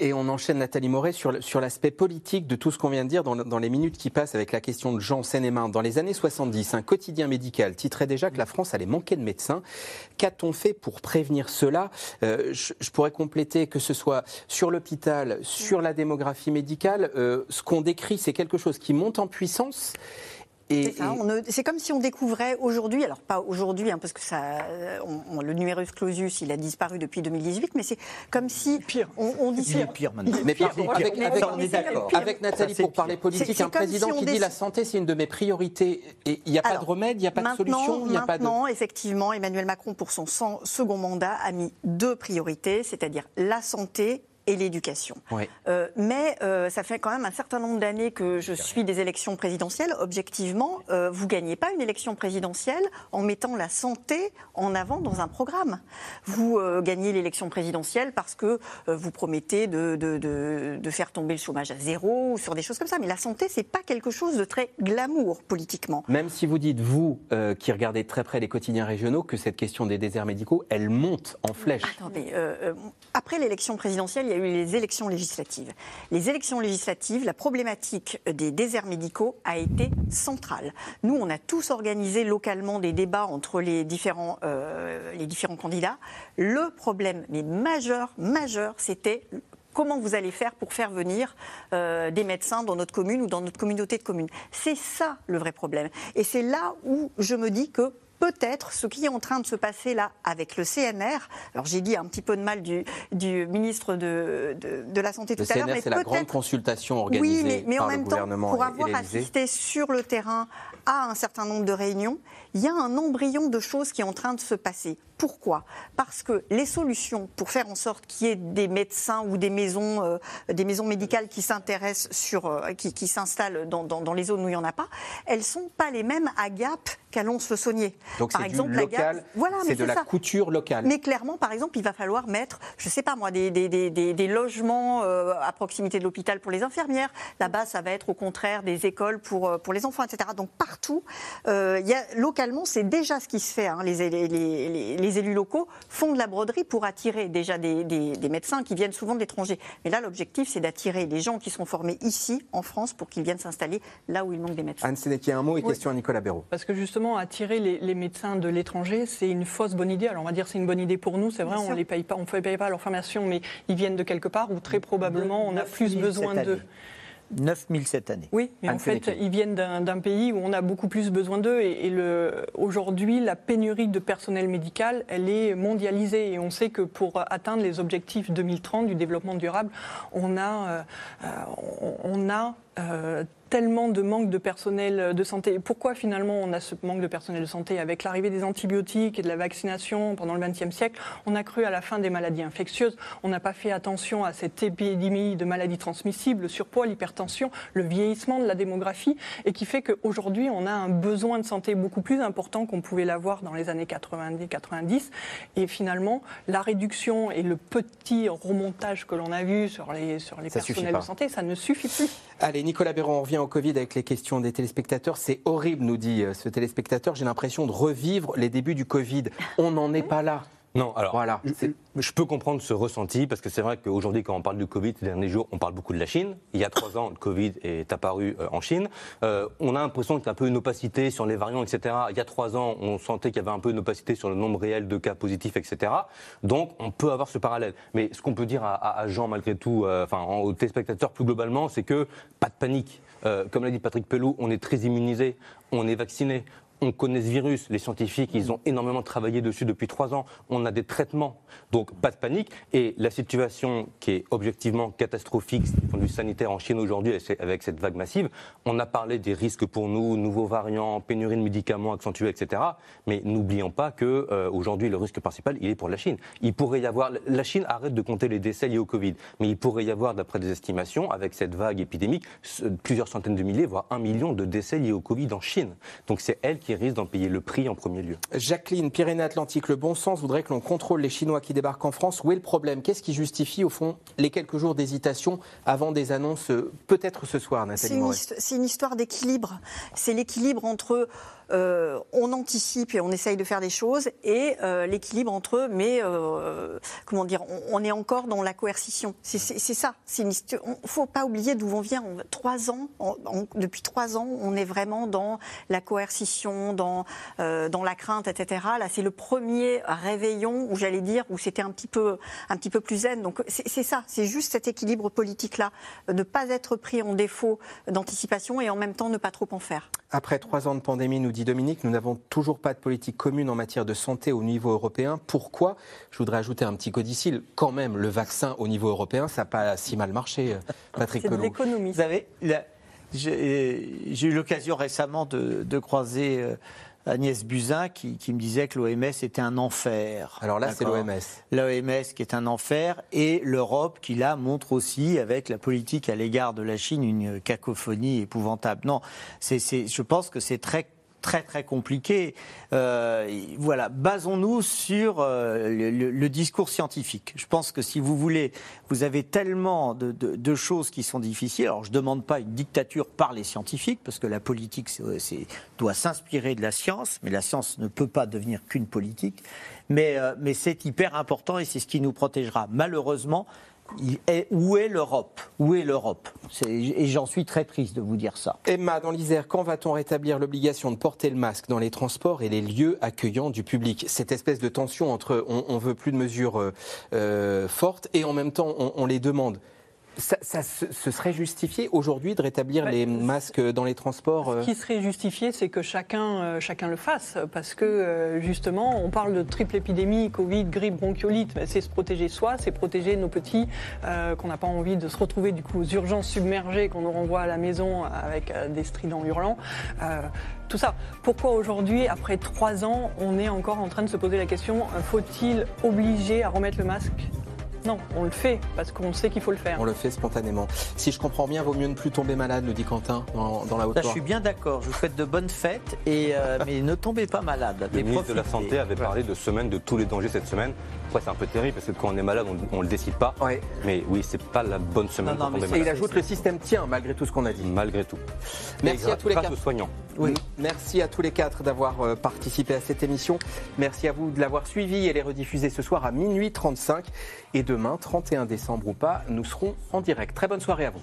Et on enchaîne Nathalie Moret sur, l'aspect politique de tout ce qu'on vient de dire dans, les minutes qui passent avec la question de Jean Seine-et-Main. Dans les années 70, un quotidien médical titrait déjà que la France allait manquer de médecins. Qu'a-t-on fait pour prévenir cela? Euh, je, je, pourrais compléter que ce soit sur l'hôpital, sur la démographie médicale. Euh, ce qu'on décrit, c'est quelque chose qui monte en puissance c'est comme si on découvrait aujourd'hui, alors pas aujourd'hui, hein, parce que ça, on, le numerus clausus, il a disparu depuis 2018, mais c'est comme si pire. on, on dit il est pire maintenant. Mais avec, avec, avec, avec, Nathalie, pour parler politique, un président si qui dit la santé, c'est une de mes priorités. Et il n'y a pas de remède, il n'y a pas de solution, il n'y a pas de. Maintenant, effectivement, Emmanuel Macron, pour son second mandat, a mis deux priorités, c'est-à-dire la santé et l'éducation. Oui. Euh, mais euh, ça fait quand même un certain nombre d'années que je suis des élections présidentielles. Objectivement, euh, vous gagnez pas une élection présidentielle en mettant la santé en avant dans un programme. Vous euh, gagnez l'élection présidentielle parce que vous promettez de, de, de, de, faire tomber le chômage à zéro ou sur des choses comme ça. Mais la santé, c'est pas quelque chose de très glamour politiquement. Même si vous dites, vous, qui regardez très près les quotidiens régionaux, que cette question des déserts médicaux, elle monte en flèche. Attendez, après l'élection présidentielle, il y les élections législatives. Les élections législatives, la problématique des déserts médicaux a été centrale. Nous, on a tous organisé localement des débats entre les différents, euh, les différents candidats. Le problème, mais majeur, majeur, c'était comment vous allez faire pour faire venir euh, des médecins dans notre commune ou dans notre communauté de communes. C'est ça le vrai problème. Et c'est là où je me dis que peut-être ce qui est en train de se passer là avec le CNR. Alors j'ai dit un petit peu de mal du, du ministre de, de, de, la Santé le tout à l'heure. CNR, c'est la grande consultation organisée oui, mais, mais par en même le gouvernement temps, pour avoir assisté sur le terrain à un certain nombre de réunions, il y a un embryon de choses qui est en train de se passer. Pourquoi? Parce que les solutions pour faire en sorte qu'il y ait des médecins ou des maisons, euh, des maisons médicales qui s'intéressent sur, euh, qui, qui s'installent dans, dans, dans, les zones où il n'y en a pas, elles sont pas les mêmes à Gap qu'à Lons-le-Saunier. Donc par exemple, du local, Gap, voilà, c'est de la ça. couture locale. Mais clairement, par exemple, il va falloir mettre, je sais pas moi, des, des, des, des logements euh, à proximité de l'hôpital pour les infirmières. Là-bas, ça va être au contraire des écoles pour, pour les enfants, etc. Donc partout, y a, localement, c'est déjà ce qui se fait. Hein. Les, les, les, les, élus locaux font de la broderie pour attirer déjà des, des médecins qui viennent souvent de l'étranger. Mais là, l'objectif, c'est d'attirer les gens qui sont formés ici, en France, pour qu'ils viennent s'installer là où il manque des médecins. Anne Sénéquier, un mot et oui. question à Nicolas Béraud. Parce que justement, attirer les, les médecins de l'étranger, c'est une fausse bonne idée. Alors on va dire c'est une bonne idée pour nous, c'est vrai, Bien on ne les paye pas, on ne paye pas leur formation, mais ils viennent de quelque part où très probablement on a plus besoin d'eux. 9 000 cette année. Oui, mais en fait, ils viennent d'un pays où on a beaucoup plus besoin d'eux. Et, et aujourd'hui, la pénurie de personnel médical, elle est mondialisée. Et on sait que pour atteindre les objectifs 2030 du développement durable, on a, euh, on a euh, tellement de manque de personnel de santé. Pourquoi finalement on a ce manque de personnel de santé Avec l'arrivée des antibiotiques et de la vaccination pendant le XXe siècle, on a cru à la fin des maladies infectieuses. On n'a pas fait attention à cette épidémie de maladies transmissibles, le surpoids, l'hypertension, le vieillissement de la démographie, et qui fait qu'aujourd'hui on a un besoin de santé beaucoup plus important qu'on pouvait l'avoir dans les années 90-90. Et finalement, la réduction et le petit remontage que l'on a vu sur les, sur les personnels de santé, ça ne suffit plus. Allez, Nicolas Béron, on revient au Covid avec les questions des téléspectateurs. C'est horrible, nous dit ce téléspectateur. J'ai l'impression de revivre les débuts du Covid. On n'en est pas là. Non, alors voilà. je, je, peux comprendre ce ressenti parce que c'est vrai qu'aujourd'hui, quand on parle du Covid, ces derniers jours, on parle beaucoup de la Chine. Il y a trois ans, le Covid est apparu euh, en Chine. Euh, on a l'impression qu'il y a un peu une opacité sur les variants, etc. Il y a trois ans, on sentait qu'il y avait un peu une opacité sur le nombre réel de cas positifs, etc. Donc, on peut avoir ce parallèle. Mais ce qu'on peut dire à, à, Jean, malgré tout, euh, enfin, aux téléspectateurs plus globalement, c'est que pas de panique. Euh, comme l'a dit Patrick Pelou, on est très immunisé, on est vacciné, on connaît ce virus. Les scientifiques, ils ont énormément travaillé dessus depuis trois ans. On a des traitements. Donc, pas de panique. Et la situation qui est objectivement catastrophique du point de vue sanitaire en Chine aujourd'hui, avec cette vague massive, on a parlé des risques pour nous, nouveaux variants, pénurie de médicaments accentués, etc. Mais n'oublions pas que euh, aujourd'hui, le risque principal, il est pour la Chine. Il pourrait y avoir, la Chine arrête de compter les décès liés au Covid. Mais il pourrait y avoir, d'après des estimations, avec cette vague épidémique, plusieurs centaines de milliers, voire un million de décès liés au Covid en Chine. Donc, c'est elle qui qui risquent d'en payer le prix en premier lieu. Jacqueline, Pyrénées-Atlantiques, le bon sens voudrait que l'on contrôle les Chinois qui débarquent en France. Où est le problème? Qu'est-ce qui justifie, au fond, les quelques jours d'hésitation avant des annonces, euh, peut-être ce soir, Nathalie C'est une histoire d'équilibre. C'est l'équilibre entre euh, on anticipe et on essaye de faire des choses, et euh, l'équilibre entre eux, mais euh, comment dire, on, est encore dans la coercition. C'est ça. Il ne faut pas oublier d'où on vient. trois ans, depuis trois ans, on est vraiment dans la coercition, dans, la crainte, etc. Là, c'est le premier réveillon où j'allais dire où c'était un petit peu un petit peu plus zen. Donc c'est ça. C'est juste cet équilibre politique là, ne pas être pris en défaut d'anticipation et en même temps ne pas trop en faire. Après trois ans de pandémie, nous dit Dominique, nous n'avons toujours pas de politique commune en matière de santé au niveau européen. Pourquoi? Je voudrais ajouter un petit codicile. Quand même, le vaccin au niveau européen, ça n'a pas si mal marché, euh, Patrick C'est de l'économie. Vous savez, j'ai eu l'occasion récemment de, de croiser euh, Agnès Buzyn qui, me disait que l'OMS était un enfer. Alors là, c'est l'OMS. L'OMS qui est un enfer et l'Europe qui là montre aussi avec la politique à l'égard de la Chine une cacophonie épouvantable. Non, c'est, je pense que c'est très très très compliqué. Euh, voilà, basons-nous sur euh, le, discours scientifique. Je pense que si vous voulez, vous avez tellement de, choses qui sont difficiles. Alors je ne demande pas une dictature par les scientifiques, parce que la politique doit s'inspirer de la science, mais la science ne peut pas devenir qu'une politique. Mais, euh, mais c'est hyper important et c'est ce qui nous protégera. Malheureusement, où est l'Europe? Où est l'Europe? Et j'en suis très triste de vous dire ça. Emma, dans l'Isère, quand va-t-on rétablir l'obligation de porter le masque dans les transports et les lieux accueillants du public? Cette espèce de tension entre on, veut plus de mesures euh, euh, fortes et en même temps on les demande. Ça, ça, ce serait justifié aujourd'hui de rétablir les masques dans les transports Ce euh qui serait justifié, c'est que chacun, euh, chacun le fasse, parce que euh, justement, on parle de triple épidémie, Covid, grippe, bronchiolite, c'est se protéger soi, c'est protéger nos petits, qu'on n'a pas envie de se retrouver du coup aux urgences submergées, qu'on nous renvoie à la maison avec des stridents hurlants. tout ça. Pourquoi aujourd'hui, après trois ans, on est encore en train de se poser la question faut-il obliger à remettre le masque? Non, on le fait parce qu'on sait qu'il faut le faire. On le fait spontanément. Si je comprends bien, vaut mieux ne plus tomber malade, nous dit Quentin dans, la haute Je suis bien d'accord. Je vous souhaite de bonnes fêtes, et, euh, mais ne tombez pas malade. Le ministre de la Santé avait parlé de semaine de tous les dangers cette semaine. Après, c'est un peu terrible parce que quand on est malade, on ne le décide pas. Mais oui, c'est pas la bonne semaine non, Et il ajoute le système tient malgré tout ce qu'on a dit. Malgré tout. Merci à tous les quatre. soignants. Oui. Merci à tous les quatre d'avoir euh, participé à cette émission. Merci à vous de l'avoir suivi et les rediffuser ce soir à minuit 35. Et demain, 31 décembre ou pas, nous serons en direct. Très bonne soirée à vous.